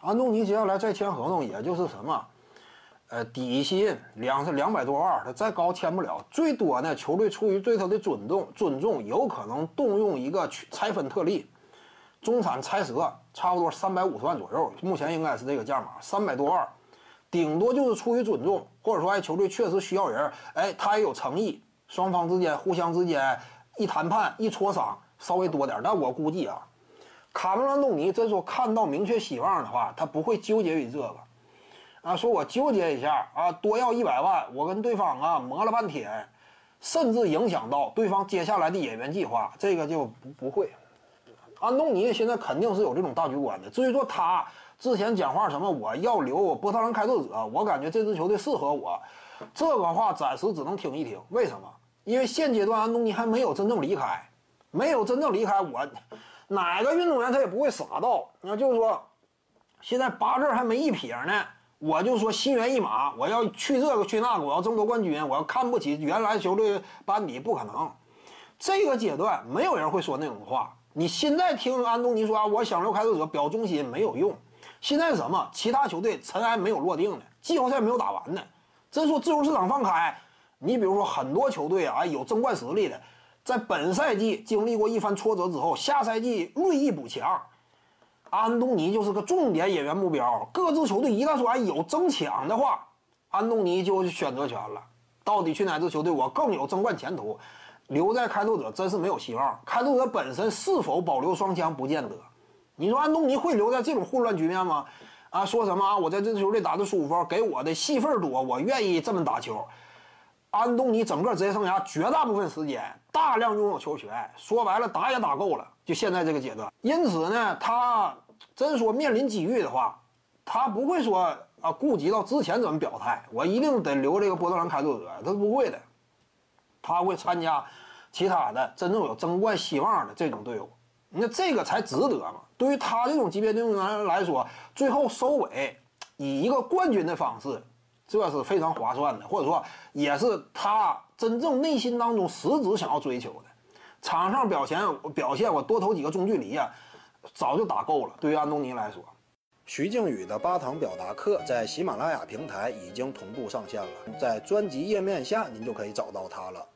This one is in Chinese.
安东尼接下来再签合同，也就是什么，呃，底薪两是两百多万，他再高签不了。最多呢，球队出于对他的尊重，尊重有可能动用一个拆分特例，中产拆折，差不多三百五十万左右。目前应该是这个价码，三百多万，顶多就是出于尊重，或者说哎，球队确实需要人，哎，他也有诚意，双方之间互相之间一谈判一磋商，稍微多点。但我估计啊。卡梅隆·安东尼这说看到明确希望的话，他不会纠结于这个，啊，说我纠结一下啊，多要一百万，我跟对方啊磨了半天，甚至影响到对方接下来的演员计划，这个就不不会。安东尼现在肯定是有这种大局观的。至于说他之前讲话什么我要留我波特兰开拓者，我感觉这支球队适合我，这个话暂时只能听一听。为什么？因为现阶段安东尼还没有真正离开，没有真正离开我。哪个运动员他也不会傻到，那就是说，现在八字还没一撇呢，我就说心猿意马，我要去这个去那个，我要争夺冠军，我要看不起原来球队班底，不可能。这个阶段没有人会说那种话。你现在听安东尼说啊，我想留开拓者表忠心没有用。现在什么？其他球队尘埃没有落定呢，季后赛没有打完呢。真说自由市场放开，你比如说很多球队啊，有争冠实力的。在本赛季经历过一番挫折之后，下赛季锐意补强，安东尼就是个重点演员目标。各支球队一旦说有争抢的话，安东尼就选择权了。到底去哪支球队我更有争冠前途？留在开拓者真是没有希望。开拓者本身是否保留双枪不见得。你说安东尼会留在这种混乱局面吗？啊，说什么啊？我在这支球队打的舒服，给我的戏份多，我愿意这么打球。安东尼整个职业生涯绝大部分时间大量拥有球权，说白了打也打够了，就现在这个阶段。因此呢，他真说面临机遇的话，他不会说啊顾及到之前怎么表态，我一定得留这个波特兰开拓者，他不会的，他会参加其他的真正有争冠希望的这种队伍，那这个才值得嘛。对于他这种级别运动员来说，最后收尾以一个冠军的方式。这是非常划算的，或者说也是他真正内心当中实质想要追求的。场上表现表现，我多投几个中距离呀，早就打够了。对于安东尼来说，徐静宇的八堂表达课在喜马拉雅平台已经同步上线了，在专辑页面下您就可以找到它了。